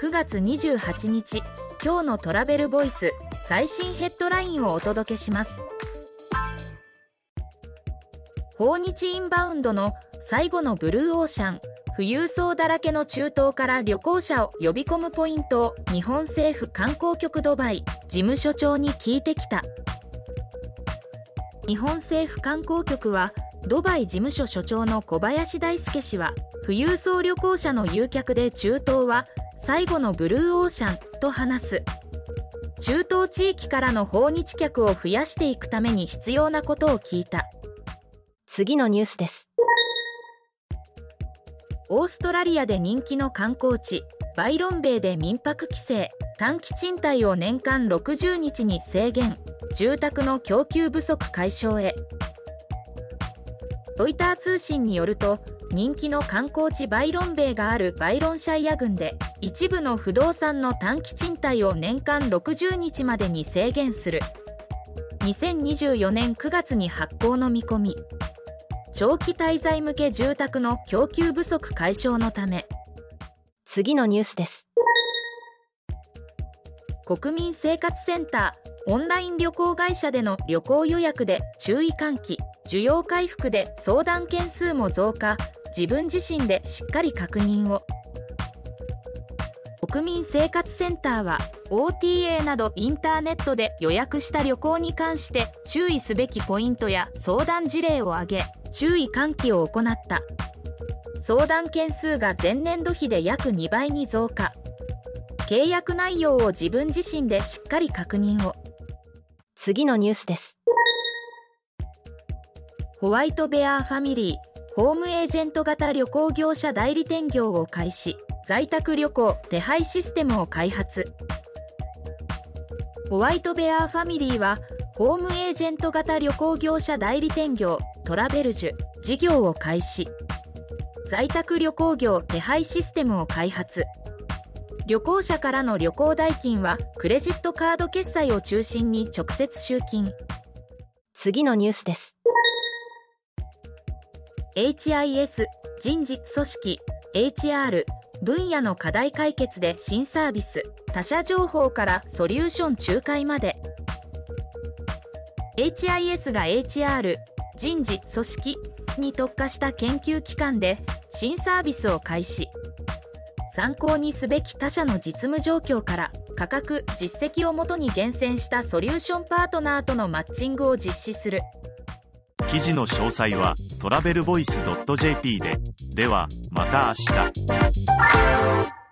9月28日今日のトラベルボイス最新ヘッドラインをお届けします。訪日インバウンドの最後のブルーオーシャン富裕層だらけの中東から旅行者を呼び込むポイントを日本政府観光局ドバイ事務所長に聞いてきた。日本政府観光局はドバイ事務所所長の小林大輔氏は富裕層旅行者の誘客で中東は最後のブルーオーシャンと話す。中東地域からの訪日客を増やしていくために必要なことを聞いた。次のニュースです。オーストラリアで人気の観光地バイロンベイで民泊規制短期賃貸を年間60日に制限。住宅の供給不足解消へロイター通信によると人気の観光地バイロンベイがあるバイロンシャイア郡で一部の不動産の短期賃貸を年間60日までに制限する。2024年9月に発行の見込み。長期滞在向け住宅の供給不足解消のため。次のニュースです。国民生活センターオンライン旅行会社での旅行予約で注意喚起需要回復で相談件数も増加自分自身でしっかり確認を。国民生活センターは OTA などインターネットで予約した旅行に関して注意すべきポイントや相談事例を挙げ注意喚起を行った。相談件数が前年度比で約2倍に増加。契約内容を自分自身でしっかり確認を。次のニュースです。ホワイトベアーファミリーホームエージェント型旅行業者代理店業を開始在宅旅行手配システムを開発。ホワイトベアーファミリーはホームエージェント型旅行業者代理店業トラベルジュ事業を開始。在宅旅行業手配システムを開発。旅行者からの旅行代金はクレジットカード決済を中心に直接集金。次のニュースです。HIS 人事組織 HR 分野の課題解決で新サービス他社情報からソリューション仲介まで。HIS が HR 人事組織に特化した研究機関で新サービスを開始。参考にすべき他社の実務状況から価格実績をもとに厳選したソリューションパートナーとのマッチングを実施する。記事の詳細はトラベルボイス .jp で。では、また明日。